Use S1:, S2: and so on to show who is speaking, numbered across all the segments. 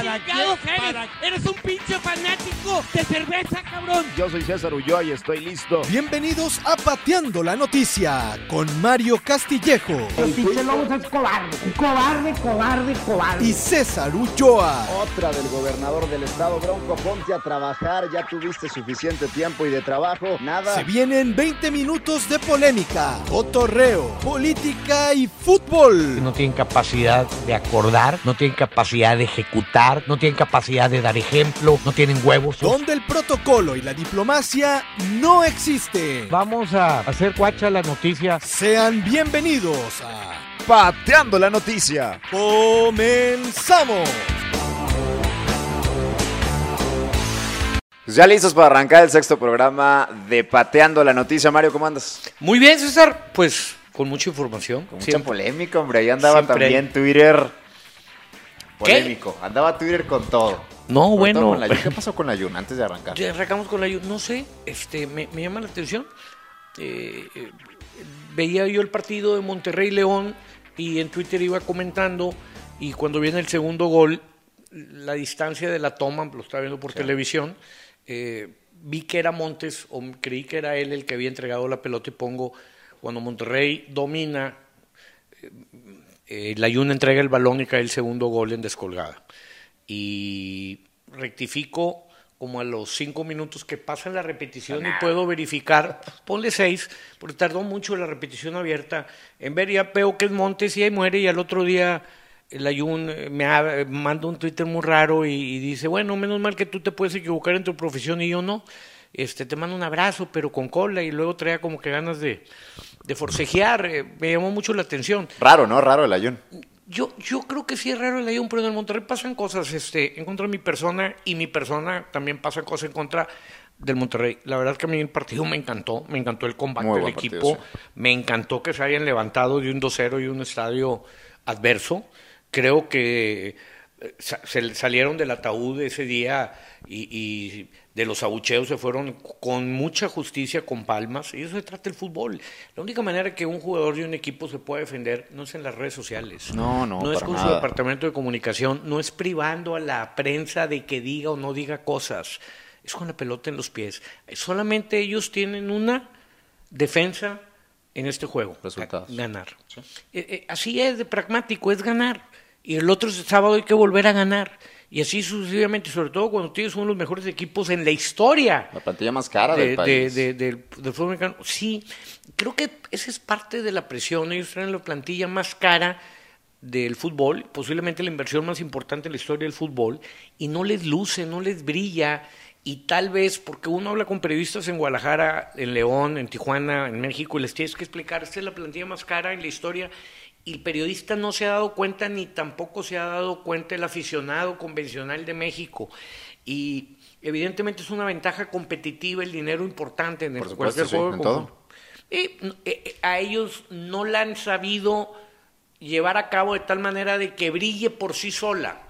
S1: ¿Para
S2: chingados
S1: qué?
S2: eres?
S1: ¿Para
S2: Eres un pinche fanático de cerveza, cabrón.
S3: Yo soy César Ulloa y estoy listo.
S4: Bienvenidos a Pateando la Noticia con Mario Castillejo
S5: El pinche Lobos es cobarde, cobarde, cobarde, cobarde.
S4: y César Ulloa.
S3: Otra del gobernador del estado, Bronco, ponte a trabajar. Ya tuviste suficiente tiempo y de trabajo. Nada.
S4: Se vienen 20 minutos de polémica, cotorreo, política y fútbol.
S6: no tienen capacidad de acordar, no tienen capacidad de ejecutar, no tienen capacidad de dar ejemplo, no tienen huevos.
S4: Donde el protocolo y la diplomacia no existen.
S6: Vamos a hacer cuacha la noticia.
S4: Sean bienvenidos a
S3: Pateando la noticia.
S4: Comenzamos.
S3: Pues ya listos para arrancar el sexto programa de Pateando la noticia. Mario, ¿cómo andas?
S6: Muy bien, César. Pues con mucha información.
S3: Con mucha
S6: siempre.
S3: polémica, hombre. Ahí andaba
S6: Siempre
S3: también Twitter. Polémico. Andaba Twitter con todo.
S6: No,
S3: Sobre
S6: bueno.
S3: todo con la Jun. ¿Qué pasó con la Jun antes de arrancar?
S6: Ya arrancamos con la ayuda. No sé, este, me, me llama la atención. Eh, eh, veía yo el partido de Monterrey León y en Twitter iba comentando y cuando viene el segundo gol, la distancia de la toma, lo estaba viendo por televisión, eh, vi que era Montes o creí que era él el que había entregado la pelota y pongo cuando Monterrey domina, eh, la Yuna entrega el balón y cae el segundo gol en descolgada. Y rectifico como a los cinco minutos que pasa la repetición y puedo verificar, ponle seis, porque tardó mucho la repetición abierta. En ver, ya veo que es Montes y ahí muere y al otro día el Ayun eh, me ha- manda un Twitter muy raro y, y dice, bueno, menos mal que tú te puedes equivocar en tu profesión y yo no. Este, te mando un abrazo, pero con cola, y luego traía como que ganas de, de forcejear. eh, me llamó mucho la atención.
S3: Raro, ¿no? Raro el Jun.
S6: Yo, yo creo que sí es raro el Ayun, pero en el Monterrey pasan cosas este, en contra de mi persona y mi persona también pasa cosas en contra del Monterrey. La verdad es que a mí el partido me encantó, me encantó el combate del
S3: partido,
S6: equipo,
S3: sí.
S6: me encantó que se hayan levantado de un 2-0 y un estadio adverso. Creo que se salieron del ataúd ese día y, y de los abucheos se fueron con mucha justicia, con palmas, y eso se trata el fútbol. La única manera que un jugador de un equipo se puede defender no es en las redes sociales.
S3: No, no,
S6: No es con su departamento de comunicación, no es privando a la prensa de que diga o no diga cosas. Es con la pelota en los pies. Solamente ellos tienen una defensa en este juego.
S3: Resultados.
S6: Ganar. Eh, eh, así es de pragmático, es ganar. Y el otro sábado hay que volver a ganar. Y así sucesivamente, sobre todo cuando tienes uno de los mejores equipos en la historia
S3: La plantilla más cara
S6: de-
S3: del país.
S6: de- de- del, del fútbol mexicano. Sí, creo que esa es parte de la presión. Ellos traen la plantilla más cara del fútbol, posiblemente la inversión más importante en la historia del fútbol, y no les luce, no les brilla. Y tal vez, porque uno habla con periodistas en Guadalajara, en León, en Tijuana, en México, y les tienes que explicar, esta es la plantilla más cara en la historia, y el periodista no se ha dado cuenta, ni tampoco se ha dado cuenta el aficionado convencional de México. Y evidentemente es una ventaja competitiva, el dinero importante en el
S3: Por supuesto,
S6: cualquier
S3: sí,
S6: juego de
S3: en todo.
S6: conjunto. Eh, eh, eh, a ellos no la han sabido llevar a cabo de tal manera de que brille por sí sola.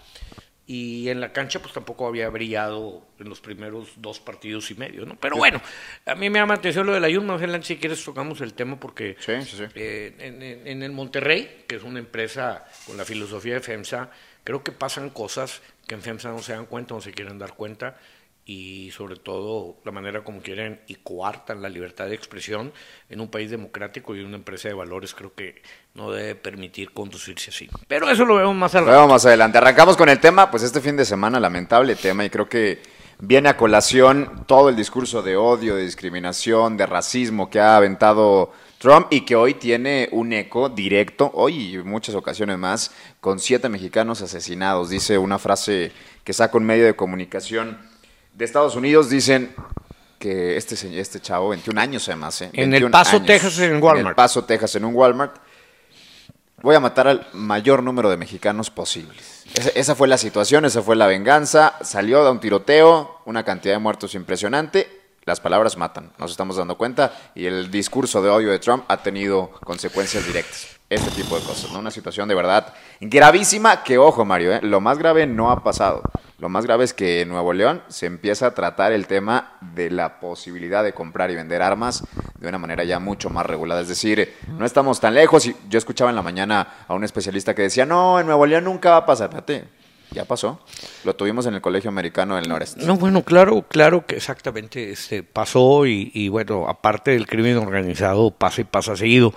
S6: Y en la cancha pues tampoco había brillado en los primeros dos partidos y medio, ¿no? Pero bueno, a mí me llama la atención lo de la Jun, más adelante si quieres tocamos el tema porque
S3: Sí, sí, sí.
S6: eh, en, en- en el Monterrey, que es una empresa con la filosofía de FEMSA, creo que pasan cosas que en FEMSA no se dan cuenta, no se quieren dar cuenta, y sobre todo la manera como quieren y coartan la libertad de expresión en un país democrático y una empresa de valores, creo que no debe permitir conducirse así. Pero eso lo vemos más al
S3: Lo vemos más adelante. Arrancamos con el tema, pues este fin de semana, lamentable tema, y creo que viene a colación todo el discurso de odio, de discriminación, de racismo que ha aventado Trump y que hoy tiene un eco directo, hoy y muchas ocasiones más, con siete mexicanos asesinados. Dice una frase que saca un medio de comunicación de Estados Unidos, dicen que este, este chavo, 21 años además, ¿eh?
S6: En El
S3: 21
S6: Paso,
S3: años,
S6: Texas, en
S3: En
S6: Walmart.
S3: El Paso, Texas, en un Walmart. Voy a matar al mayor número de mexicanos posibles. Esa, esa fue la situación, esa fue la venganza. Salió de un tiroteo, una cantidad de muertos impresionante. Las palabras matan, nos estamos dando cuenta. Y el discurso de odio de Trump ha tenido consecuencias directas. Este tipo de cosas, ¿no? Una situación de verdad gravísima que, ojo Mario, ¿eh? lo más grave no ha pasado. Lo más grave es que en Nuevo León se empieza a tratar el tema de la posibilidad de comprar y vender armas de una manera ya mucho más regulada. Es decir, no estamos tan lejos. Y yo escuchaba en la mañana a un especialista que decía, no, en Nuevo León nunca va a pasar. Ya pasó. Lo tuvimos en el Colegio Americano del Noreste.
S6: No, bueno, claro, claro que exactamente este, pasó y, y bueno, aparte del crimen organizado, pasa y pasa seguido.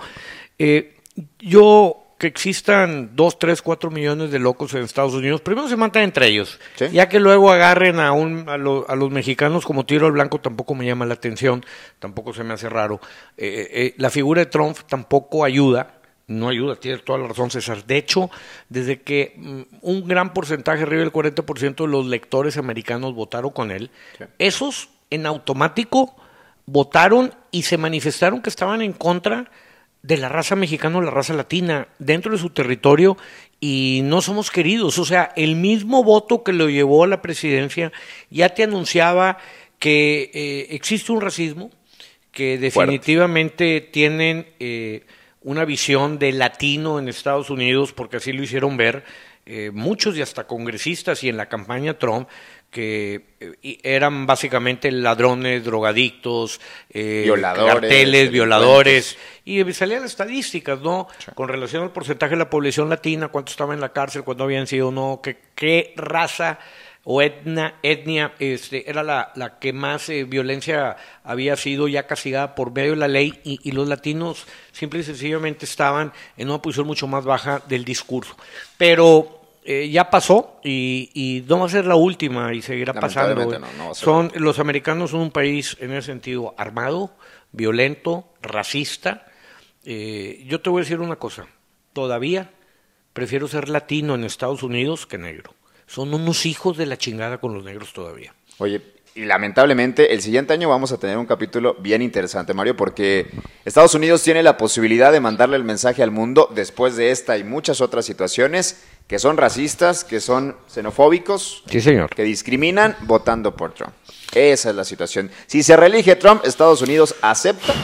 S6: Eh, yo que existan dos, tres, cuatro millones de locos en Estados Unidos, primero se matan entre ellos,
S3: Sí.
S6: ya que luego agarren a, un, a, lo- a los mexicanos como tiro al blanco tampoco me llama la atención, tampoco se me hace raro. Eh, eh, la figura de Trump tampoco ayuda, no ayuda, tienes toda la razón César. De hecho, desde que mm, un gran porcentaje, arriba del 40% de los lectores americanos votaron con él, esos en automático votaron y se manifestaron que estaban en contra de la raza mexicana o la raza latina dentro de su territorio y no somos queridos. O sea, el mismo voto que lo llevó a la presidencia ya te anunciaba que eh, existe un racismo, que definitivamente tienen eh, una visión de latino en Estados Unidos, porque así lo hicieron ver eh, muchos y hasta congresistas y en la campaña Trump, que eh, eran básicamente ladrones, drogadictos, eh,
S3: Violadores,
S6: carteles, violadores, y salían estadísticas, ¿no? Con relación al porcentaje de la población latina, cuánto estaba en la cárcel, cuánto habían sido, no, qué, qué raza o etna, etnia este, era la, la que más eh, violencia había sido ya castigada por medio de la ley y, y los latinos simple y sencillamente estaban en una posición mucho más baja del discurso. Pero eh, ya pasó y, y no va a ser la última y seguirá pasando.
S3: No, no
S6: son, los americanos son un país en ese sentido armado, violento, racista. Eh, yo te voy a decir una cosa, todavía prefiero ser latino en Estados Unidos que negro. Son unos hijos de la chingada con los negros todavía.
S3: Oye, y lamentablemente el siguiente año vamos a tener un capítulo bien interesante, Mario, porque Estados Unidos tiene la posibilidad de mandarle el mensaje al mundo después de esta y muchas otras situaciones que son racistas, que son xenofóbicos,
S6: Sí, señor.
S3: que discriminan votando por Trump. Esa es la situación. Si se reelige Trump, Estados Unidos acepta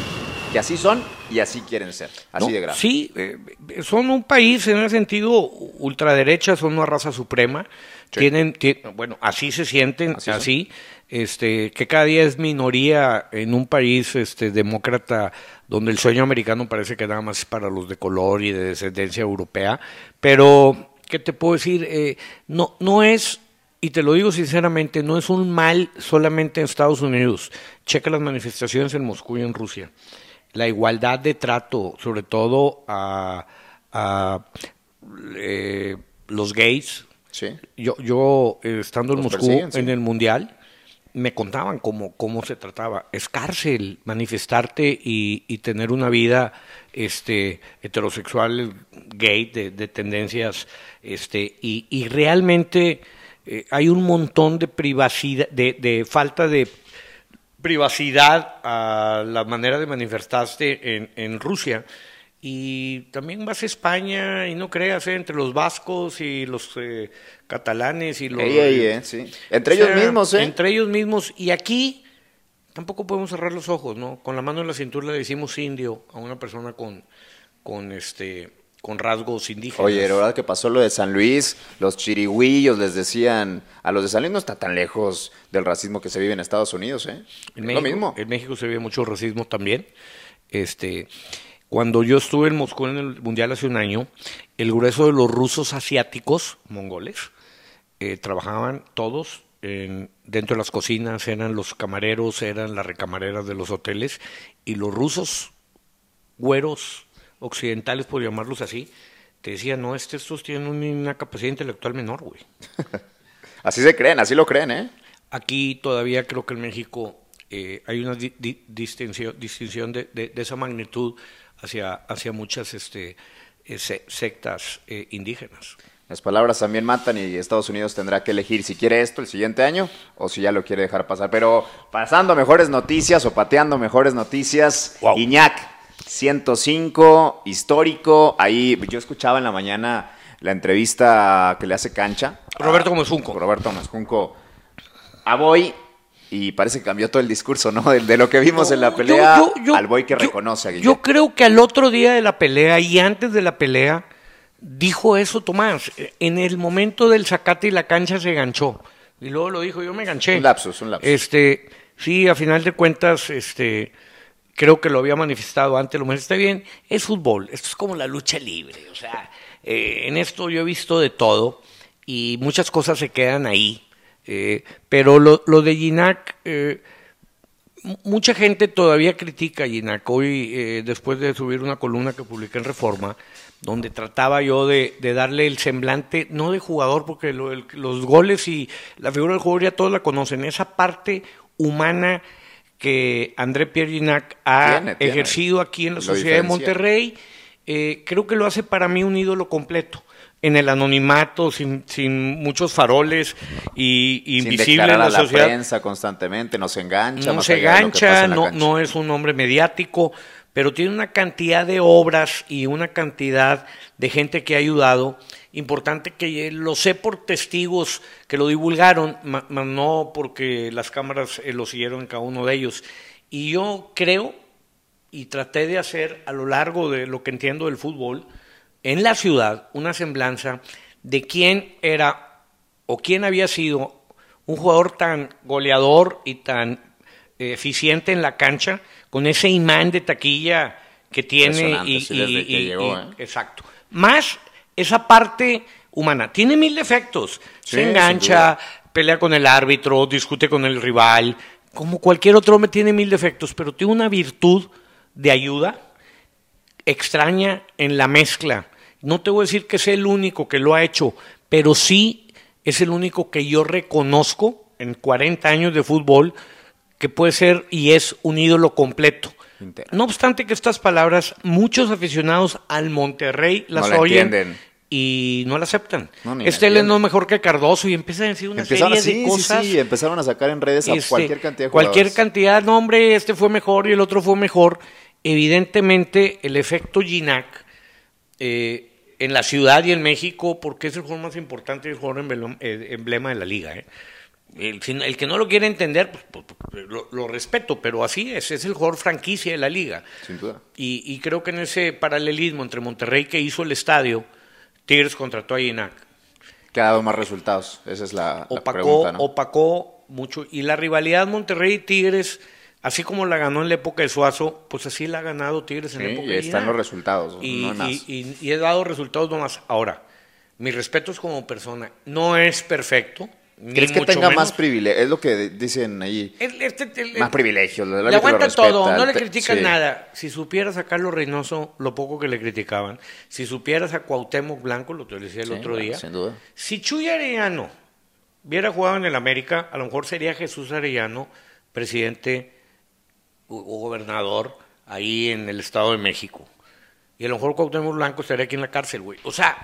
S3: que así son y así quieren ser. Así
S6: ¿no?
S3: de grave.
S6: Sí, eh, son un país en el sentido ultraderecha, son una raza suprema.
S3: Sí.
S6: Tienen, ti- bueno, así se sienten,
S3: Así
S6: así, este, que cada día es minoría en un país este, demócrata donde el sueño americano parece que nada más es para los de color y de descendencia europea. Pero, ¿qué te puedo decir? Eh, no, no es y te lo digo sinceramente, no es un mal solamente en Estados Unidos. Checa las manifestaciones en Moscú y en Rusia. La igualdad de trato, sobre todo a, a, eh, los gays.
S3: Sí.
S6: Yo, yo eh, estando en Moscú
S3: sí.
S6: en el Mundial, me contaban cómo, cómo se trataba. Es cárcel manifestarte y, tener una vida este, heterosexual, gay, de, de tendencias, este, y, y realmente eh, hay un montón de privacidad, de, de falta de privacidad a la manera de manifestarse en, en Rusia. Y también vas a España y no creas, eh, entre los vascos y los eh, catalanes y los...
S3: Ey, ey, eh, sí. Entre ellos
S6: sea,
S3: mismos, ¿eh?
S6: Entre ellos mismos. Y aquí tampoco podemos cerrar los ojos, ¿no? Con la mano en la cintura le decimos indio a una persona con, con, este, con rasgos indígenas.
S3: Oye, la verdad que pasó lo de San Luis, los chirigüillos les decían, a los de San Luis no está tan lejos del racismo que se vive en Estados Unidos, ¿eh?
S6: En
S3: Es
S6: México,
S3: lo mismo.
S6: En México se ve mucho racismo también. Este, cuando yo estuve en Moscú en el Mundial hace un año, el grueso de los rusos asiáticos, mongoles, eh, trabajaban todos en- dentro de las cocinas, eran los camareros, eran las recamareras de los hoteles, y los rusos güeros occidentales, por llamarlos así, te decían, no, este- estos tienen un- una capacidad intelectual menor, güey.
S3: Así se creen, así lo creen, ¿eh?
S6: Aquí todavía creo que en México eh, hay una di- di- distinción, distinción de, de- de esa magnitud hacia, hacia muchas este, eh, se- sectas eh, indígenas.
S3: Las palabras también matan y Estados Unidos tendrá que elegir si quiere esto el siguiente año o si ya lo quiere dejar pasar. Pero pasando a mejores noticias o pateando mejores noticias,
S6: Wow.
S3: Iñak, 105, histórico. Ahí yo escuchaba en la mañana la entrevista que le hace Cancha.
S6: Roberto Gómez Junco.
S3: Roberto Gómez Junco. A Boy. Y parece que cambió todo el discurso, ¿no? De, de lo que vimos en la pelea
S6: yo- yo-
S3: al Boy que reconoce a Guillermo.
S6: Yo creo que al otro día de la pelea y antes de la pelea dijo eso Tomás. En el momento del sacate y la cancha se ganchó. Y luego lo dijo, yo me ganché.
S3: Un lapsus, un lapsus.
S6: Este, sí, a final de cuentas, este, creo que lo había manifestado antes, lo está bien, es fútbol, esto es como la lucha libre, o sea, eh, en esto yo he visto de todo y muchas cosas se quedan ahí. Eh, pero lo, lo de Ginac, eh, mucha gente todavía critica a Ginac. Hoy, eh, después de subir una columna que publiqué en Reforma, donde trataba yo de, de darle el semblante, no de jugador, porque lo- el- los goles y la figura del jugador ya todos la conocen, esa parte humana que André Pierre Ginac ha
S3: Tiene, tiene.
S6: ejercido aquí en la
S3: Lo
S6: sociedad de. Monterrey, eh, creo que lo hace para mí un ídolo completo. En el anonimato, sin, sin muchos faroles y y
S3: Sin
S6: invisible en la,
S3: a la
S6: sociedad
S3: prensa constantemente, no se engancha.
S6: no
S3: más
S6: se
S3: allá de lo que
S6: gancha,
S3: pasa en la
S6: no, no es un hombre mediático, pero tiene una cantidad de obras y una cantidad de gente que ha ayudado. Importante que eh, lo sé por testigos que lo divulgaron, ma- no porque las cámaras eh, lo siguieron en cada uno de ellos. Y yo creo y traté de hacer a lo largo de lo que entiendo del fútbol en la ciudad una semblanza de quién era o quién había sido un jugador tan goleador y tan eh, eficiente en la cancha con ese imán de taquilla que tiene
S3: Impresionante,
S6: y,
S3: sí, desde
S6: y-
S3: que
S6: y-
S3: llegó, ¿eh?
S6: exacto más esa parte humana tiene mil defectos
S3: Sí,
S6: se engancha pelea con el árbitro discute con el rival como cualquier otro hombre tiene mil defectos pero tiene una virtud de ayuda extraña en la mezcla. No te voy a decir que es el único que lo ha hecho, pero sí es el único que yo reconozco en 40 años de fútbol que puede ser y es un ídolo completo. No obstante que estas palabras, muchos aficionados al Monterrey las
S3: No la
S6: oyen
S3: entienden.
S6: y no la aceptan.
S3: No,
S6: este él es no mejor que Cardoso y empiezan a decir una
S3: Empezaron
S6: serie de cosas.
S3: sí, sí, empezaron a sacar en redes a
S6: Este,
S3: cualquier cantidad de
S6: cualquier
S3: jugadores.
S6: cantidad, no hombre, este fue mejor y el otro fue mejor. Evidentemente, el efecto Ginac eh, en la ciudad y en México, porque es el jugador más importante y el jugador emblema, eh, emblema de la liga. ¿eh? El, que no lo quiere entender, pues, pues, pues, lo, lo respeto, pero así es, es el jugador franquicia de la liga.
S3: Sin duda.
S6: Y, y creo que en ese paralelismo entre Monterrey que hizo el estadio, Tigres contrató a Ginac
S3: Que ha dado más resultados. Esa es la, la
S6: opacó,
S3: pregunta, ¿no?
S6: opacó mucho. Y la rivalidad Monterrey y Tigres, así como la ganó en la época de Suazo, pues así la ha ganado Tigres en
S3: Sí,
S6: la época
S3: y
S6: de
S3: están
S6: Ginac.
S3: los resultados,
S6: Y,
S3: no más.
S6: y- y- y he dado resultados nomás. Ahora, mis respetos como persona. No es perfecto.
S3: ¿Crees que tenga
S6: menos.
S3: más privilegio? Es lo que dicen allí.
S6: El- este- el-
S3: Más privilegios.
S6: le
S3: lo
S6: aguanta
S3: respeta,
S6: todo, no le critican
S3: sí.
S6: nada. Si supieras a Carlos Reynoso lo poco que le criticaban, si supieras a Cuauhtémoc Blanco, lo que te decía el
S3: Sí,
S6: otro día,
S3: sin duda.
S6: si Chuy Arellano hubiera jugado en el América, a lo mejor sería Jesús Arellano, presidente o gobernador ahí en el Estado de México. Y a lo mejor Cuauhtémoc Blanco estaría aquí en la cárcel, güey. O sea,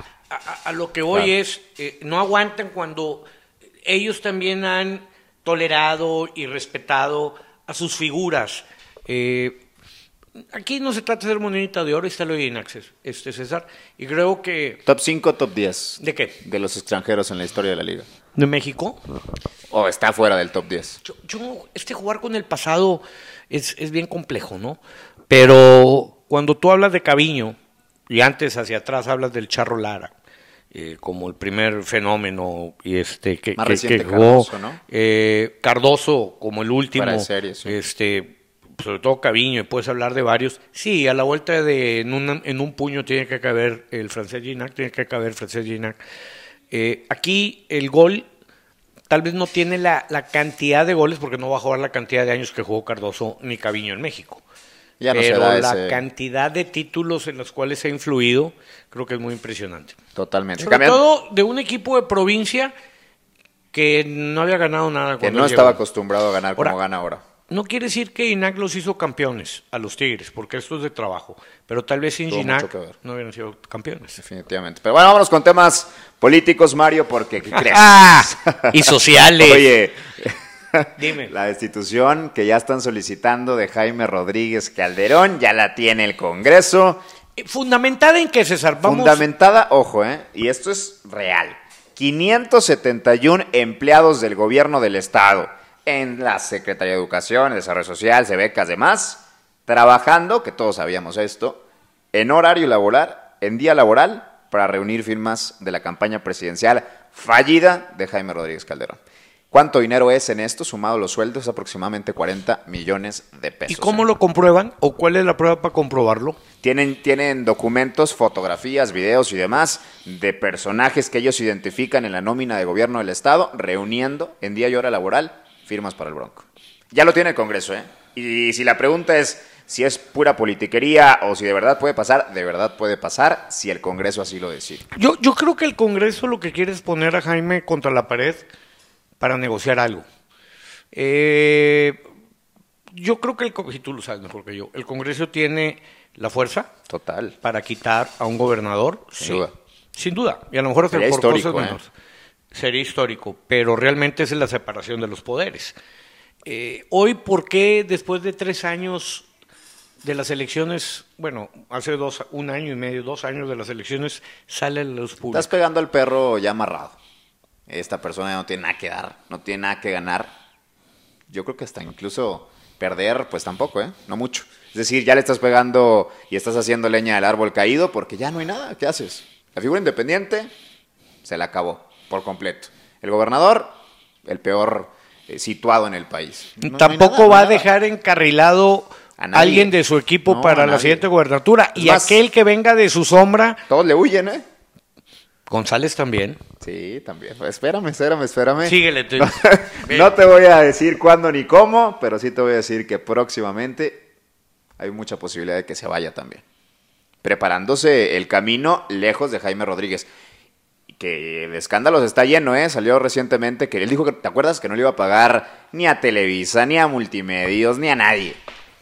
S6: a, lo que voy
S3: Claro.
S6: es, eh, no aguantan cuando ellos también han tolerado y respetado a sus figuras. Eh, aquí no se trata de ser monedita de oro, está lo de Inaxes, este César. Y creo que...
S3: Top 5, top 10.
S6: ¿De qué?
S3: De los extranjeros en la historia de la liga.
S6: ¿De México?
S3: O está fuera del top 10.
S6: Yo, yo- este jugar con el pasado es, es bien complejo, ¿no? Pero cuando tú hablas de Caviño, y antes hacia atrás hablas del Charro Lara, eh, como el primer fenómeno y este que,
S3: Más
S6: que-
S3: reciente
S6: que jugó,
S3: Cardoso, ¿no?
S6: eh, Cardoso como el último,
S3: de serie, sí.
S6: este, sobre todo Caviño, y puedes hablar de varios. Sí, a la vuelta de en, una- en un puño tiene que caber el francés Ginac, tiene que caber el francés Ginac. Eh, aquí el gol tal vez no tiene la, la cantidad de goles porque no va a jugar la cantidad de años que jugó Cardoso ni Caviño en México.
S3: Ya no
S6: Pero la
S3: ese-
S6: cantidad de títulos en los cuales ha influido creo que es muy impresionante.
S3: Totalmente.
S6: Sobre
S3: Cambiando-
S6: todo de un equipo de provincia que no había ganado nada.
S3: que
S6: cuando
S3: no
S6: él
S3: estaba
S6: llegó.
S3: acostumbrado a ganar como gana ahora.
S6: No quiere decir que Ginac los hizo campeones a los Tigres, porque esto es de trabajo. Pero tal vez sin
S3: ver.
S6: no hubieran sido campeones.
S3: Definitivamente. Pero bueno, vámonos con temas políticos, Mario, porque ¿qué crees?
S6: ¡Ah! Y sociales.
S3: Oye,
S6: Dime.
S3: la destitución que ya están solicitando de Jaime Rodríguez Calderón, ya la tiene el Congreso.
S6: Eh, ¿Fundamentada en qué, César? Vamos.
S3: Fundamentada, ojo, ¿eh? Y esto es real. 571 empleados del gobierno del Estado en la Secretaría de Educación, Desarrollo Social, becas, demás, trabajando, que todos sabíamos esto, en horario laboral, en día laboral, para reunir firmas de la campaña presidencial fallida de Jaime Rodríguez Calderón. ¿Cuánto dinero es en esto? Sumado los sueldos, aproximadamente 40 millones de pesos.
S6: ¿Y cómo lo comprueban? ¿O cuál es la prueba para comprobarlo?
S3: Tienen, tienen documentos, fotografías, videos y demás de personajes que ellos identifican en la nómina de gobierno del Estado, reuniendo en día y hora laboral firmas para el Bronco. Ya lo tiene el Congreso, ¿eh? Y si la pregunta es si es pura politiquería o si de verdad puede pasar, de verdad puede pasar si el Congreso así lo decide.
S6: Yo, yo creo que el Congreso lo que quiere es poner a Jaime contra la pared para negociar algo. Eh, yo creo que el, y tú lo sabes mejor que yo, el Congreso tiene la fuerza
S3: Total.
S6: para quitar a un gobernador.
S3: Sin
S6: sí,
S3: duda.
S6: Sin duda. Y a lo mejor hasta por cosas
S3: ¿eh?
S6: Sería histórico, pero realmente es la separación de los poderes. Eh, hoy, ¿por qué después de tres años de las elecciones, bueno, hace dos, un año y medio, dos años de las elecciones, sale luz pública?
S3: Estás pegando al perro ya amarrado. Esta persona no tiene nada que dar, no tiene nada que ganar. Yo creo que hasta incluso perder, pues tampoco, ¿eh? No mucho. Es decir, ya le estás pegando y estás haciendo leña del árbol caído porque ya no hay nada. ¿Qué haces? La figura independiente se la acabó por completo. El gobernador, el peor eh, situado en el país. No- no hay
S6: Tampoco
S3: nada,
S6: va a dejar encarrilado
S3: A nadie.
S6: alguien de su equipo
S3: No,
S6: para la siguiente gubernatura.
S3: Es
S6: y
S3: más-
S6: aquel que venga de su sombra,
S3: Todos le huyen, ¿eh?
S6: González también.
S3: Sí, también. Espérame, espérame, espérame.
S6: Síguele. tú.
S3: No te voy a decir cuándo ni cómo, pero sí te voy a decir que próximamente hay mucha posibilidad de que se vaya también. Preparándose el camino lejos de Jaime Rodríguez. Que el escándalo se está lleno, ¿eh? Salió recientemente que él dijo que, ¿te acuerdas? Que no le iba a pagar ni a Televisa, ni a Multimedios, ni a nadie.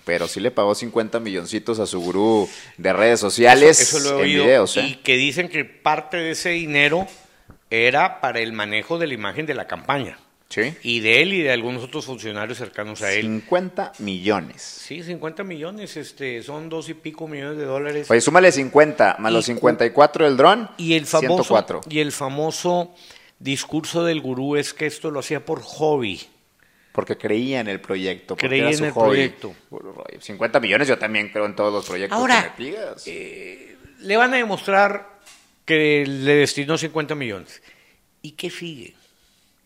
S3: Pero sí le pagó 50 milloncitos a su gurú de redes sociales
S6: Eso, eso lo he
S3: en
S6: oído.
S3: videos,
S6: Y
S3: ¿eh?
S6: que dicen que parte de ese dinero era para el manejo de la imagen de la campaña.
S3: Sí.
S6: Y de él y de algunos otros funcionarios cercanos a él.
S3: 50 millones.
S6: Sí, 50 millones, este, son dos y pico millones de dólares.
S3: Oye, súmale 50 más
S6: Y
S3: los
S6: cu-
S3: 54 del dron.
S6: y el famoso
S3: 104.
S6: y el famoso discurso del gurú es que esto lo hacía por hobby.
S3: Porque creía en el proyecto. porque
S6: Creía
S3: era
S6: en el
S3: hobby.
S6: proyecto.
S3: Puro rollo. 50 millones yo también creo en todos los proyectos
S6: Ahora,
S3: que me pidas.
S6: Le van a demostrar que le destinó 50 millones. ¿Y qué sigue?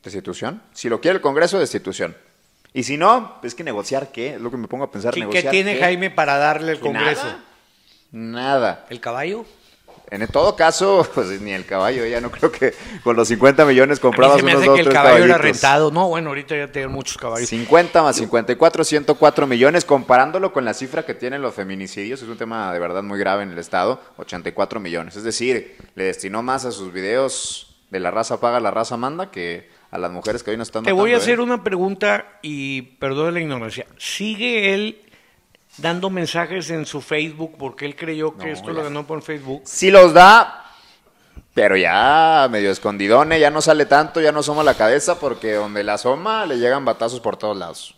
S3: ¿Destitución? Si lo quiere el Congreso, destitución. Y si no, es que negociar qué, es lo que me pongo a pensar.
S6: ¿Qué, qué
S3: negociar
S6: tiene
S3: qué?
S6: Jaime para darle al Congreso?
S3: Nada. Nada.
S6: ¿El caballo?
S3: En todo caso, pues ni el caballo, ya no creo que con los 50 millones
S6: A mí
S3: comprabas
S6: se me
S3: unos dos,
S6: que el caballo era rentado. No, bueno, ahorita ya tienen muchos caballos.
S3: 50 más 54, 104 millones, comparándolo con la cifra que tienen los feminicidios, es un tema de verdad muy grave en el Estado, 84 millones. Es decir, le destinó más a sus videos de la raza paga, la raza manda, que a las mujeres que hoy no están
S6: Te voy a
S3: matando,
S6: hacer
S3: ¿eh?
S6: una pregunta y perdone la ignorancia. ¿Sigue él dando mensajes en su Facebook porque él creyó que
S3: No,
S6: esto
S3: ya.
S6: lo ganó por Facebook?
S3: Sí los da, pero ya medio escondidone, ya no sale tanto, ya no asoma la cabeza, porque donde la asoma le llegan batazos por todos lados.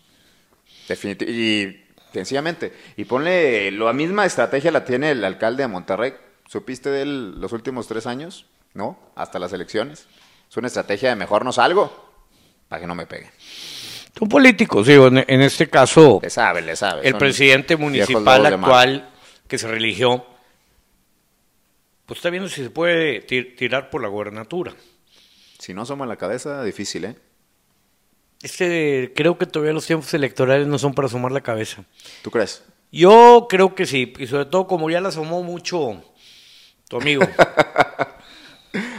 S3: Definitivamente. Y sencillamente. Y ponle, la misma estrategia la tiene el alcalde de Monterrey. ¿Supiste de él los últimos tres años? ¿No? Hasta las elecciones. Es una estrategia de mejor no salgo para que no me peguen.
S6: Son políticos, digo, en, en este caso,
S3: Le sabe, le sabe.
S6: el presidente municipal actual que se religió, pues está viendo si se puede tir- tirar por la gobernatura.
S3: Si no asoma la cabeza, difícil, ¿eh?
S6: Este, creo que todavía los tiempos electorales no son para asomar la cabeza.
S3: ¿Tú crees?
S6: Yo creo que sí, y sobre todo como ya la asomó mucho tu amigo.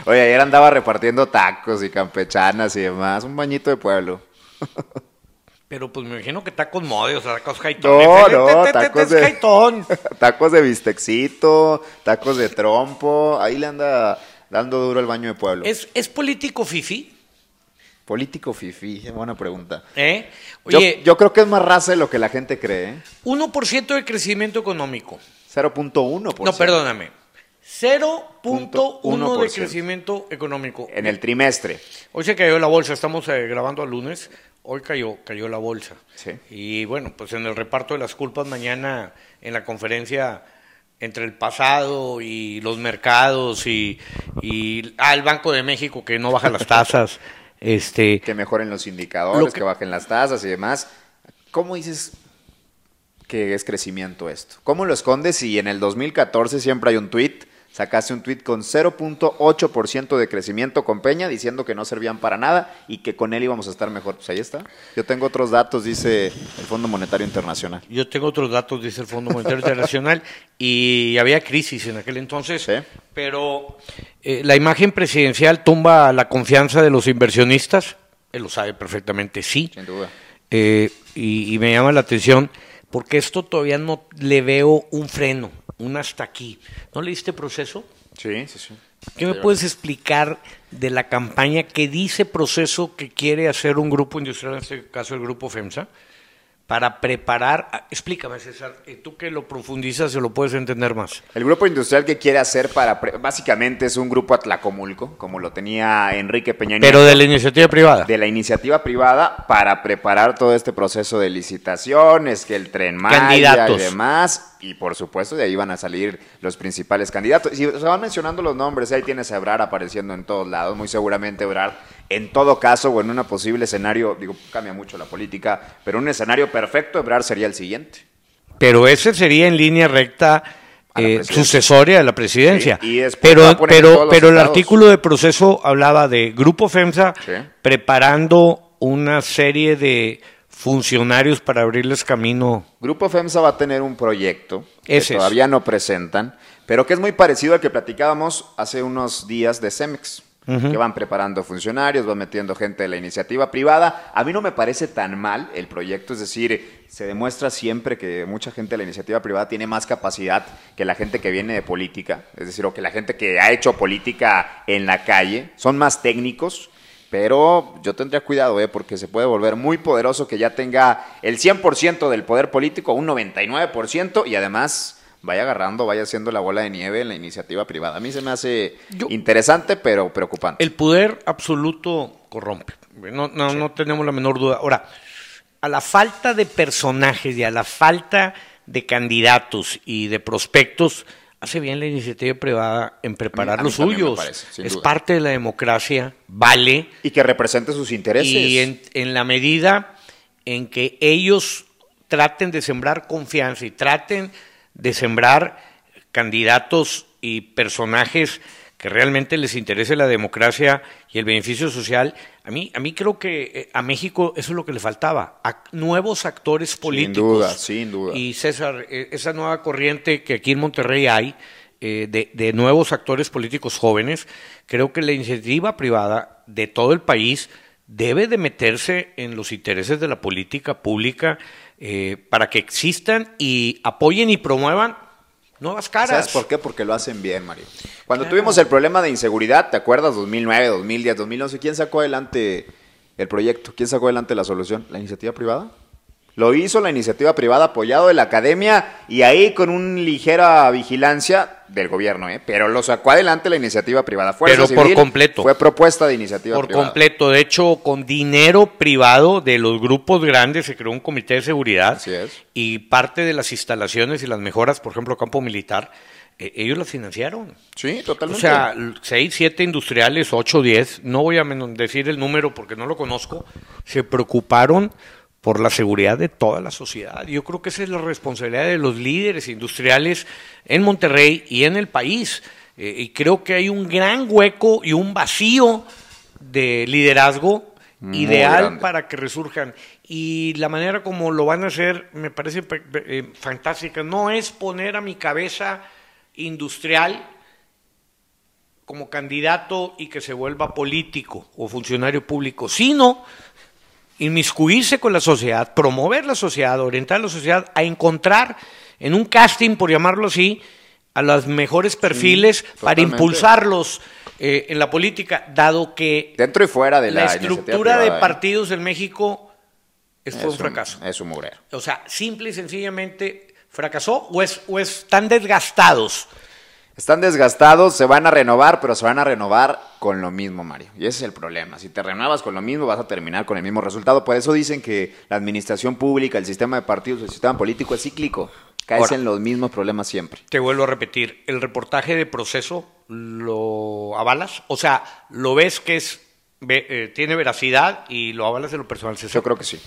S3: Oye, ayer andaba repartiendo tacos y campechanas y demás. Un bañito de pueblo.
S6: Pero pues me imagino que tacos mode, o sea, tacos jaitón.
S3: No, no, tacos de-
S6: jaitón.
S3: tacos de bistecito, tacos de trompo. Ahí le anda dando duro el baño de pueblo.
S6: ¿Es, ¿Es político fifi?
S3: Político fifi, buena pregunta.
S6: ¿Eh?
S3: Yo,
S6: Oye,
S3: yo creo que es más raza de lo que la gente cree. ¿eh?
S6: 1% de crecimiento económico.
S3: 0.1%.
S6: No, perdóname. 0.1 de
S3: 1%.
S6: crecimiento económico.
S3: En el trimestre.
S6: Hoy se cayó la bolsa, estamos eh, grabando el lunes, hoy cayó, cayó la bolsa.
S3: Sí.
S6: Y bueno, pues en el reparto de las culpas mañana en la conferencia entre el pasado y los mercados y, y ah, el Banco de México que no baja las tasas. este
S3: Que mejoren los indicadores,
S6: Lo
S3: que...
S6: que-
S3: bajen las tasas y demás. ¿Cómo dices que es crecimiento esto? ¿Cómo lo escondes si en el 2014 siempre hay un tweet sacaste un tweet con 0.8% de crecimiento con Peña, diciendo que no servían para nada y que con él íbamos a estar mejor. Pues ahí está. Yo tengo otros datos, dice el Fondo Monetario Internacional.
S6: Yo tengo otros datos, dice el Fondo Monetario Internacional, y había crisis en aquel entonces,
S3: Sí.
S6: pero eh, la imagen presidencial tumba la confianza de los inversionistas, él lo sabe perfectamente, sí,
S3: Sin duda.
S6: Eh, y, y me llama la atención porque esto todavía no le veo un freno, un hasta aquí. ¿No leíste proceso?
S3: Sí, sí, sí.
S6: ¿Qué me puedes explicar de la campaña que dice proceso que quiere hacer un grupo industrial, en este caso el grupo FEMSA, para preparar? Explícame, César, tú que lo profundizas, se lo puedes entender más.
S3: El grupo industrial que quiere hacer para, pre- básicamente es un grupo Atlacomulco, como lo tenía Enrique Peña Nieto.
S6: Pero de la iniciativa privada.
S3: de la iniciativa privada para preparar todo este proceso de licitaciones, que el tren Maya
S6: Candidatos.
S3: y demás. Y por supuesto, de ahí van a salir los principales candidatos. Y se van mencionando los nombres, ahí tienes a Ebrar apareciendo en todos lados. Muy seguramente Ebrar, en todo caso, o en un posible escenario, digo, cambia mucho la política, pero un escenario perfecto, Ebrar sería el siguiente.
S6: Pero ese sería en línea recta eh, sucesoria de la presidencia.
S3: Sí, y
S6: pero pero, pero el artículo de proceso hablaba de Grupo FEMSA
S3: Sí.
S6: preparando una serie de funcionarios para abrirles camino.
S3: Grupo FEMSA va a tener un proyecto que
S6: es.
S3: todavía no presentan, pero que es muy parecido al que platicábamos hace unos días de Cemex, que van preparando funcionarios, van metiendo gente de la iniciativa privada. A mí no me parece tan mal el proyecto, es decir, se demuestra siempre que mucha gente de la iniciativa privada tiene más capacidad que la gente que viene de política, es decir, o que la gente que ha hecho política en la calle, son más técnicos. Pero yo tendría cuidado, ¿eh? porque se puede volver muy poderoso que ya tenga el 100% del poder político, un 99%, y además vaya agarrando, vaya haciendo la bola de nieve en la iniciativa privada. A mí se me hace
S6: Yo-
S3: interesante, pero preocupante.
S6: El poder absoluto corrompe. No, no, no tenemos la menor duda. Ahora, a la falta de personajes y a la falta de candidatos y de prospectos, hace bien la iniciativa privada en preparar
S3: a mí
S6: los suyos.
S3: parece,
S6: es
S3: duda.
S6: parte de la democracia, vale.
S3: Y que represente sus intereses.
S6: Y en, en la medida en que ellos traten de sembrar confianza y traten de sembrar candidatos y personajes que realmente les interese la democracia y el beneficio social, a mí, a mí creo que eh, a México eso es lo que le faltaba, a nuevos actores políticos.
S3: duda, sin duda.
S6: Y César, eh, esa nueva corriente que aquí en Monterrey hay, eh, de, de nuevos actores políticos jóvenes, creo que la iniciativa privada de todo el país debe de meterse en los intereses de la política pública eh, para que existan y apoyen y promuevan nuevas caras.
S3: ¿Sabes por qué? Porque lo hacen bien, Mario. Cuando
S6: Claro.
S3: tuvimos el problema de inseguridad, ¿te acuerdas? 2009, 2010, 2011, ¿quién sacó adelante el proyecto? ¿Quién sacó adelante la solución? ¿La iniciativa privada? Lo hizo la iniciativa privada apoyado de la academia y ahí con una ligera vigilancia del gobierno, ¿eh? Pero lo sacó adelante la iniciativa privada. Fuerza
S6: Pero por
S3: Civil
S6: completo.
S3: Fue propuesta de iniciativa
S6: Por
S3: privada.
S6: completo, de hecho, con dinero privado de los grupos grandes se creó un comité de seguridad
S3: Así es.
S6: y parte de las instalaciones y las mejoras, por ejemplo, campo militar, eh, ellos las financiaron.
S3: Sí,
S6: O
S3: totalmente.
S6: sea, l- seis, siete industriales, ocho, diez, no voy a decir el número porque no lo conozco, se preocuparon por la seguridad de toda la sociedad. Yo creo que esa es la responsabilidad de los líderes industriales en Monterrey y en el país. Eh, y creo que hay un gran hueco y un vacío de liderazgo
S3: Muy
S6: ideal
S3: grande.
S6: para que resurjan. Y la manera como lo van a hacer me parece eh, fantástica. No es poner a mi cabeza industrial como candidato y que se vuelva político o funcionario público, sino inmiscuirse con la sociedad, promover la sociedad, orientar a la sociedad a encontrar en un casting, por llamarlo así, a los mejores perfiles para
S3: totalmente.
S6: impulsarlos eh, en la política, dado que
S3: Dentro y fuera de la,
S6: la estructura de
S3: ¿eh?
S6: partidos en México es, fue un fracaso.
S3: Es un mugrero.
S6: O sea, simple y sencillamente fracasó o, es, o están desgastados.
S3: Están desgastados, se van a renovar, pero se van a renovar con lo mismo, Mario. Y ese es el problema. Si te renuevas con lo mismo, vas a terminar con el mismo resultado. Por eso dicen que la administración pública, el sistema de partidos, el sistema político es cíclico. Caes
S6: Ahora.
S3: en los mismos problemas siempre.
S6: Te vuelvo a repetir, el reportaje de proceso lo avalas, o sea, lo ves que es ve- eh, tiene veracidad y lo avalas de lo personal. César?
S3: Yo creo que sí,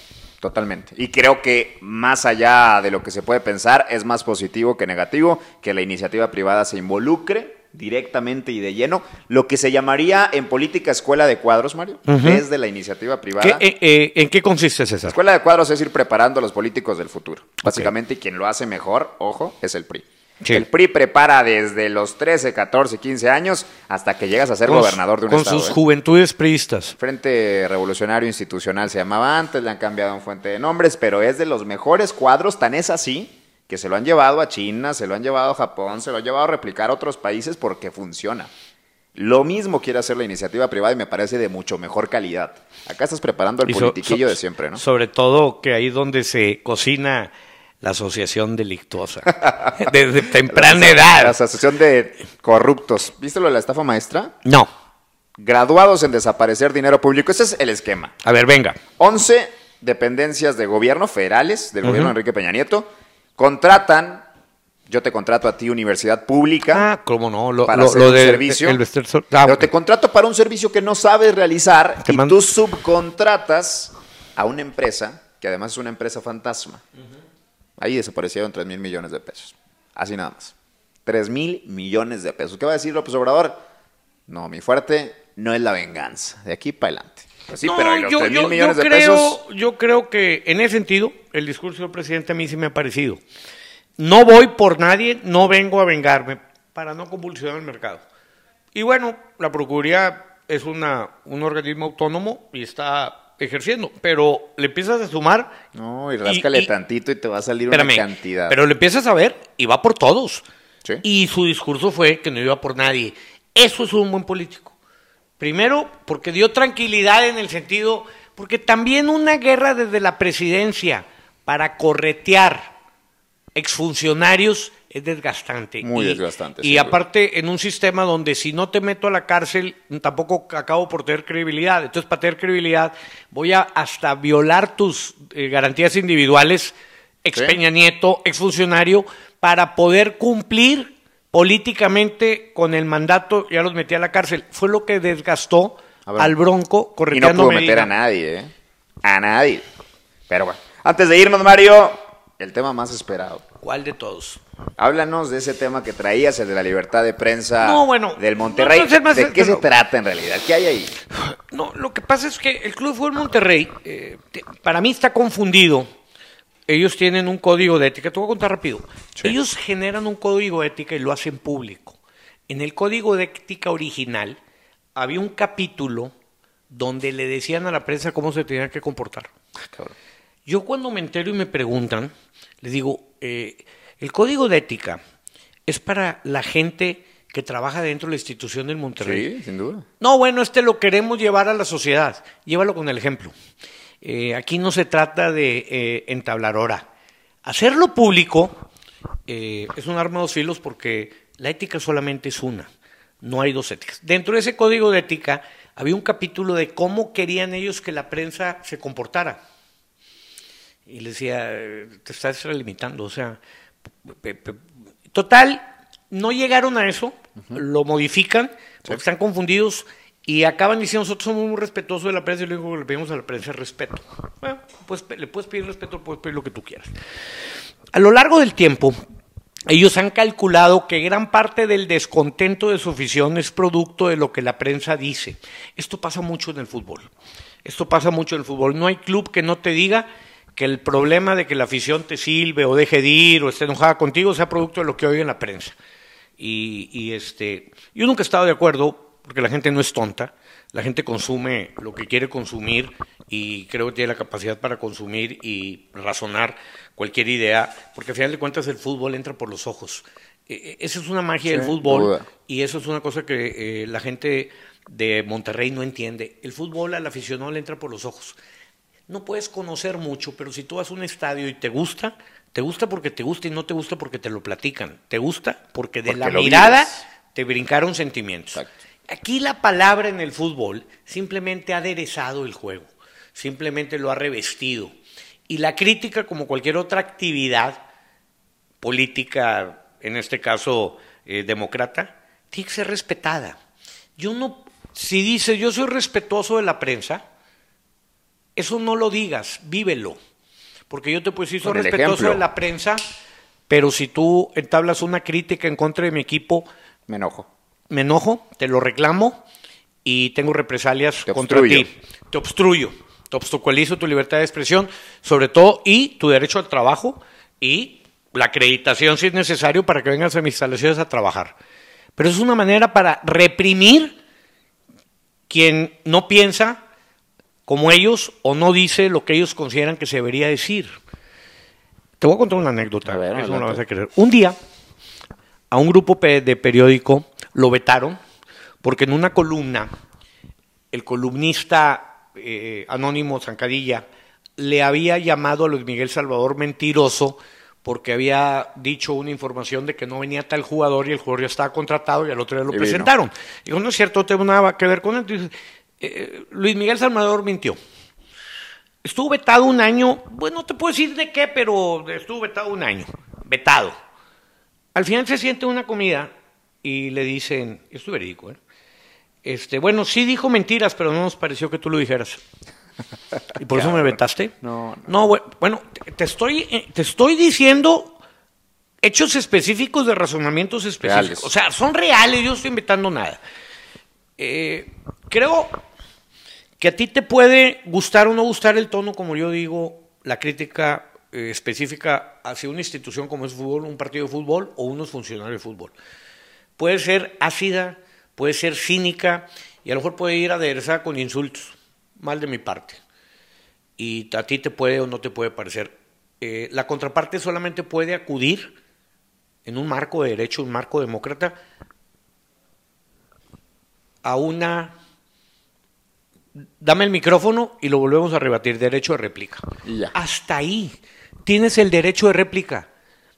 S3: totalmente. Y creo que más allá de lo que se puede pensar, es más positivo que negativo que la iniciativa privada se involucre directamente y de lleno lo que se llamaría en política escuela de cuadros, Mario, desde la iniciativa privada.
S6: ¿Qué, eh, eh, ¿En qué consiste, César?
S3: Escuela de cuadros es ir preparando a los políticos del futuro. Básicamente, y quien lo hace mejor, ojo, es el PRI.
S6: Sí.
S3: El PRI prepara desde los 13, 14, 15 años hasta que llegas a ser
S6: Con-
S3: gobernador de un
S6: Con
S3: estado.
S6: sus
S3: ¿eh?
S6: juventudes priistas.
S3: Frente Revolucionario Institucional se llamaba antes, le han cambiado un fuente de nombres, pero es de los mejores cuadros, tan es así, que se lo han llevado a China, se lo han llevado a Japón, se lo han llevado a replicar a otros países porque funciona. Lo mismo quiere hacer la iniciativa privada y me parece de mucho mejor calidad. Acá estás preparando el
S6: so-
S3: politiquillo
S6: so-
S3: de siempre, ¿no?
S6: Sobre todo que ahí donde se cocina la asociación delictuosa. Desde temprana
S3: La
S6: edad.
S3: Asociación de Corruptos. ¿Viste lo de la estafa maestra?
S6: No.
S3: Graduados en desaparecer dinero público. Ese es el esquema.
S6: A ver, venga.
S3: 11 dependencias de gobierno federales, del gobierno de Enrique Peña Nieto, contratan, yo te contrato a ti, universidad pública,
S6: Ah, cómo no. Lo,
S3: para
S6: lo-
S3: hacer
S6: lo
S3: un
S6: de-
S3: servicio,
S6: el ah,
S3: pero te contrato para un servicio que no sabes realizar y
S6: mando-
S3: tú subcontratas a una empresa, que además es una empresa fantasma. Ahí desaparecieron 3 mil millones de pesos. Así nada más. 3 mil millones de pesos. ¿Qué va a decir López Obrador? No, mi fuerte no es la venganza. De aquí para adelante. Pues sí,
S6: No,
S3: pero ¿y los
S6: yo,
S3: 3 mil millones
S6: yo
S3: de
S6: creo,
S3: pesos.
S6: Yo creo que en ese sentido, el discurso del presidente a mí sí me ha parecido. No voy por nadie, no vengo a vengarme para no convulsionar el mercado. Y bueno, la Procuraduría es una, un organismo autónomo y está ejerciendo, pero le empiezas a sumar.
S3: No, y ráscale
S6: y-
S3: tantito y te va a salir
S6: Espérame,
S3: una cantidad.
S6: Pero le empiezas a ver y va por todos.
S3: Sí.
S6: Y su discurso fue que no iba por nadie. Eso es un buen político. Primero, porque dio tranquilidad en el sentido, porque también una guerra desde la presidencia para corretear exfuncionarios es desgastante.
S3: Muy
S6: Y-
S3: desgastante,
S6: Y aparte, en un sistema donde si no te meto a la cárcel, tampoco acabo por tener credibilidad. Entonces, para tener credibilidad, voy a hasta violar tus eh, garantías individuales, ex
S3: Sí.
S6: Peña Nieto, exfuncionario, para poder cumplir políticamente con el mandato, ya los metí a la cárcel. Fue lo que desgastó
S3: ver.
S6: al Bronco
S3: Y no pudo meter a nadie, ¿eh? A nadie. Pero bueno, antes de irnos, Mario, el tema más esperado.
S6: ¿Cuál de todos?
S3: Háblanos de ese tema que traías, el de la libertad de prensa
S6: No, bueno,
S3: del Monterrey.
S6: no, no, es más-
S3: ¿De qué se trata en realidad? ¿Qué hay ahí?
S6: No, lo que pasa es que el Club de Fútbol Monterrey, eh, para mí está confundido. Ellos tienen un código de ética. Te voy a contar rápido.
S3: Sí.
S6: Ellos generan un código de ética y lo hacen público. En el código de ética original había un capítulo donde le decían a la prensa cómo se tenía que comportar.
S3: Cabrón.
S6: Yo cuando me entero y me preguntan, les digo, eh, el código de ética es para la gente que trabaja dentro de la institución del Monterrey.
S3: Sí, sin duda.
S6: No, bueno, este lo queremos llevar a la sociedad. Llévalo con el ejemplo. Eh, aquí no se trata de eh, entablar hora. Hacerlo público eh, es un arma de dos filos porque la ética solamente es una. No hay dos éticas. Dentro de ese código de ética había un capítulo de cómo querían ellos que la prensa se comportara. Y les decía, te estás limitando. O sea, total, no llegaron a eso, lo modifican, porque están confundidos y acaban diciendo, nosotros somos muy respetuosos de la prensa y lo único que le pedimos a la prensa es respeto. Bueno, pues le puedes pedir respeto, puedes pedir lo que tú quieras. A lo largo del tiempo, ellos han calculado que gran parte del descontento de su afición es producto de lo que la prensa dice. Esto pasa mucho en el fútbol. Esto pasa mucho en el fútbol. No hay club que no te diga que el problema de que la afición te silbe o deje de ir o esté enojada contigo sea producto de lo que oye en la prensa. Y, y, este, yo nunca he estado de acuerdo, porque la gente no es tonta, la gente consume lo que quiere consumir y creo que tiene la capacidad para consumir y razonar cualquier idea, porque al final de cuentas el fútbol entra por los ojos. Eh, eh, esa es una magia del fútbol
S3: duda.
S6: y eso es una cosa que eh, la gente de Monterrey no entiende. El fútbol al aficionado le entra por los ojos. No puedes conocer mucho, pero si tú vas a un estadio y te gusta, te gusta porque te gusta y no te gusta porque te lo platican. Te gusta porque de
S3: Porque
S6: la mirada
S3: vives.
S6: te brincaron sentimientos.
S3: Exacto.
S6: Aquí la palabra en el fútbol simplemente ha aderezado el juego, simplemente lo ha revestido. Y la crítica, como cualquier otra actividad política, en este caso eh, demócrata, tiene que ser respetada. Yo no, si dices yo soy respetuoso de la prensa, eso no lo digas, vívelo. Porque yo te puedo decir, soy respetuoso
S3: ejemplo.
S6: de la prensa, pero si tú entablas una crítica en contra de mi equipo,
S3: Me enojo.
S6: me enojo, te lo reclamo y tengo represalias
S3: Te
S6: contra
S3: obstruyo.
S6: ti. Te obstruyo, te obstaculizo tu libertad de expresión, sobre todo, y tu derecho al trabajo y la acreditación si es necesario para que vengas a mis instalaciones a trabajar. Pero es una manera para reprimir quien no piensa como ellos o no dice lo que ellos consideran que se debería decir. Te voy a contar una anécdota.
S3: A ver,
S6: eso no lo vas a creer. Un día, a un grupo de periódico lo vetaron porque en una columna, el columnista eh, anónimo Zancadilla le había llamado a Luis Miguel Salvador mentiroso porque había dicho una información de que no venía tal jugador y el jugador ya estaba contratado y al otro día lo
S3: Y
S6: presentaron. Digo, no es cierto, no tengo nada que ver con él. Dice, eh, Luis Miguel Salvador mintió. Estuvo vetado un año, bueno, no te puedo decir de qué, pero estuvo vetado un año, vetado. Al final se siente una comida y le dicen, esto es verídico, ¿eh? Este, bueno, sí dijo mentiras, pero no nos pareció que tú lo dijeras. ¿Y por eso me vetaste?
S3: No,
S6: No, bue- bueno, te- estoy, eh, te estoy diciendo hechos específicos de razonamientos específicos.
S3: Reales.
S6: O sea, son reales, yo no estoy inventando nada. Eh, creo que a ti te puede gustar o no gustar el tono, como yo digo, la crítica eh, específica hacia una institución como es fútbol, un partido de fútbol o unos funcionarios de fútbol. Puede ser ácida, puede ser cínica y a lo mejor puede ir aderezada con insultos, mal de mi parte. Y a ti te puede o no te puede parecer. Eh, la contraparte solamente puede acudir en un marco de derecho, un marco demócrata, a una dame el micrófono y lo volvemos a rebatir, derecho de réplica.
S3: Ya.
S6: Hasta ahí tienes el derecho de réplica,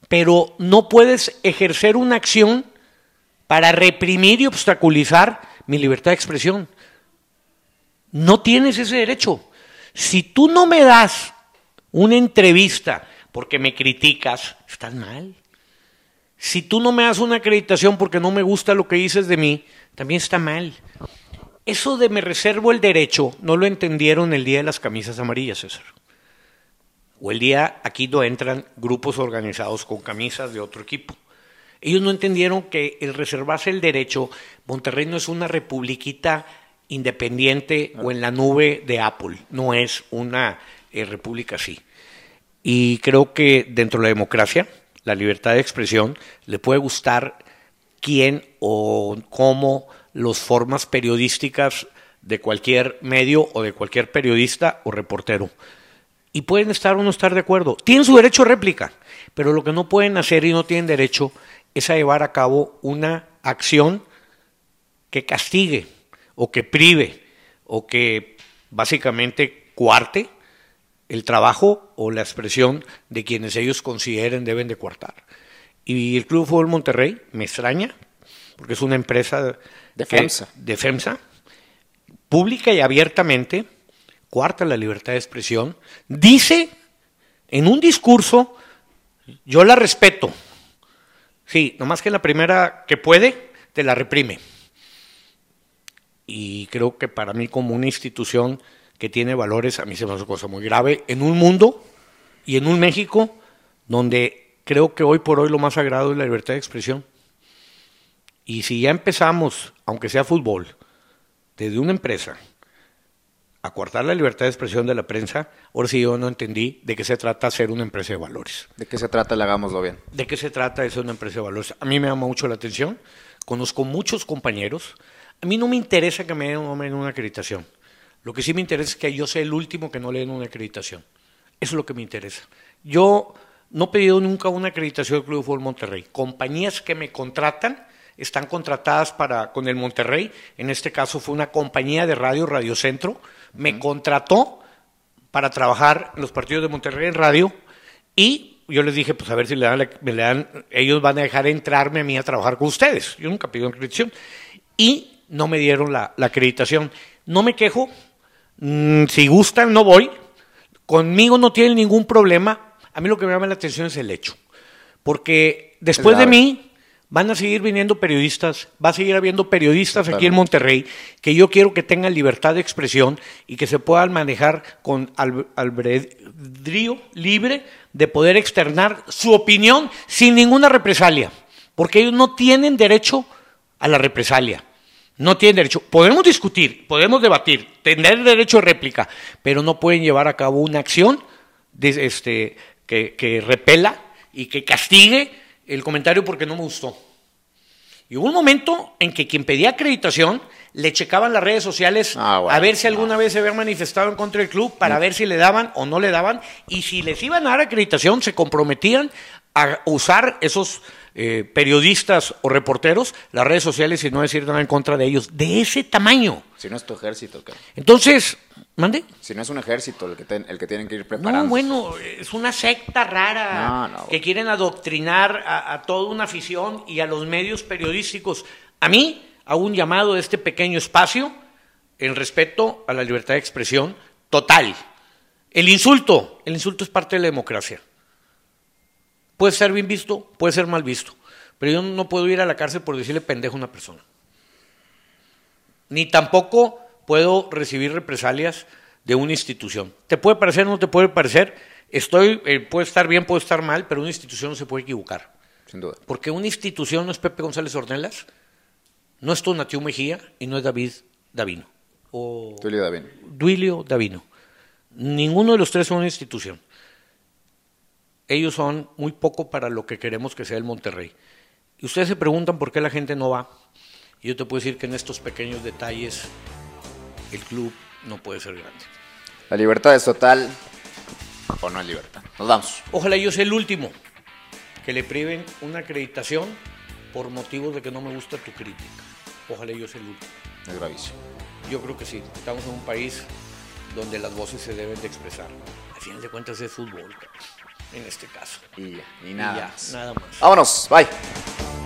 S6: pero no puedes ejercer una acción para reprimir y obstaculizar mi libertad de expresión. No tienes ese derecho. Si tú no me das una entrevista porque me criticas, estás mal. Si tú no me das una acreditación porque no me gusta lo que dices de mí, también está mal. Eso de me reservo el derecho no lo entendieron el día de las camisas amarillas, César. O el día aquí no entran grupos organizados con camisas de otro equipo. Ellos no entendieron que el reservarse el derecho, Monterrey no es una republiquita independiente o en la nube de Apple, no es una eh, república así. Y creo que dentro de la democracia, la libertad de expresión, le puede gustar quién o cómo los formas periodísticas de cualquier medio o de cualquier periodista o reportero. Y pueden estar o no estar de acuerdo. Tienen su derecho a réplica, pero lo que no pueden hacer y no tienen derecho es a llevar a cabo una acción que castigue o que prive o que básicamente cuarte el trabajo o la expresión de quienes ellos consideren deben de coartar. Y el Club Fútbol Monterrey me extraña, porque es una empresa
S3: De
S6: que-
S3: FEMSA.
S6: de FEMSA, pública y abiertamente, cuarta la libertad de expresión, dice en un discurso, yo la respeto. Sí, nomás que la primera que puede, te la reprime. Y creo que para mí como una institución que tiene valores, a mí se me hace una cosa muy grave, en un mundo y en un México donde creo que hoy por hoy lo más sagrado es la libertad de expresión. Y si ya empezamos, aunque sea fútbol, desde una empresa, a coartar la libertad de expresión de la prensa, ahora sí yo no entendí de qué se trata ser una empresa de valores.
S3: ¿De qué se trata? Le hagámoslo bien.
S6: ¿De qué se trata de ser una empresa de valores? A mí me llama mucho la atención. Conozco muchos compañeros. A mí no me interesa que me den una acreditación. Lo que sí me interesa es que yo sea el último que no le den una acreditación. Eso es lo que me interesa. Yo no he pedido nunca una acreditación del Club de Fútbol Monterrey. Compañías que me contratan están contratadas para con el Monterrey. En este caso fue una compañía de radio, Radio Centro. Me contrató para trabajar en los partidos de Monterrey en radio y yo les dije, pues a ver si le dan, la- me le dan, ellos van a dejar entrarme a mí a trabajar con ustedes. Yo nunca pedí una acreditación y no me dieron la, la acreditación. No me quejo, Mm, si gustan no voy, conmigo no tienen ningún problema. A mí lo que me llama la atención es el hecho, porque después de mí van a seguir viniendo periodistas, va a seguir habiendo periodistas aquí en. Monterrey que yo quiero que tengan libertad de expresión y que se puedan manejar con al- albedrío libre de poder externar su opinión sin ninguna represalia, porque ellos no tienen derecho a la represalia. No tienen derecho. Podemos discutir, podemos debatir, tener derecho de réplica, pero no pueden llevar a cabo una acción de- este, que, que repela y que castigue el comentario porque no me gustó. Y hubo un momento en que quien pedía acreditación le checaban las redes sociales
S3: Ah, bueno,
S6: a ver si alguna vez se había manifestado en contra del club para ver si le daban o no le daban. Y si les iban a dar acreditación, se comprometían a usar esos eh, periodistas o reporteros las redes sociales y no decir nada en contra de ellos. De ese tamaño.
S3: Si no es tu ejército, cabrón.
S6: Entonces, mande.
S3: Si no es un ejército el que, ten- el que tienen que ir preparando.
S6: No, bueno, es una secta rara
S3: No, no,
S6: que quieren adoctrinar a, a toda una afición y a los medios periodísticos. A mí hago un llamado de este pequeño espacio en respeto a la libertad de expresión total. El insulto, el insulto es parte de la democracia. Puede ser bien visto, puede ser mal visto, pero yo no puedo ir a la cárcel por decirle pendejo a una persona. Ni tampoco puedo recibir represalias de una institución. ¿Te puede parecer o no te puede parecer? Estoy, eh, puede estar bien, puede estar mal, pero una institución no se puede equivocar.
S3: Sin duda.
S6: Porque una institución no es Pepe González Ornelas, no es Tonatiu Mejía y no es David Davino. O
S3: Tulio David.
S6: Duilio Davino. Ninguno de los tres son una institución. Ellos son muy poco para lo que queremos que sea el Monterrey. Y ustedes se preguntan por qué la gente no va. Y yo te puedo decir que en estos pequeños detalles el club no puede ser grande.
S3: La libertad es total o no es libertad. Nos vamos.
S6: Ojalá yo sea el último que le priven una acreditación por motivos de que no me gusta tu crítica. Ojalá yo sea el último.
S3: Es gravísimo.
S6: Yo creo que sí. Estamos en un país donde las voces se deben de expresar. Al final de cuentas es fútbol, en este caso.
S3: Y ya, y
S6: Y
S3: nada
S6: ya,
S3: más.
S6: nada más.
S3: Vámonos. Bye.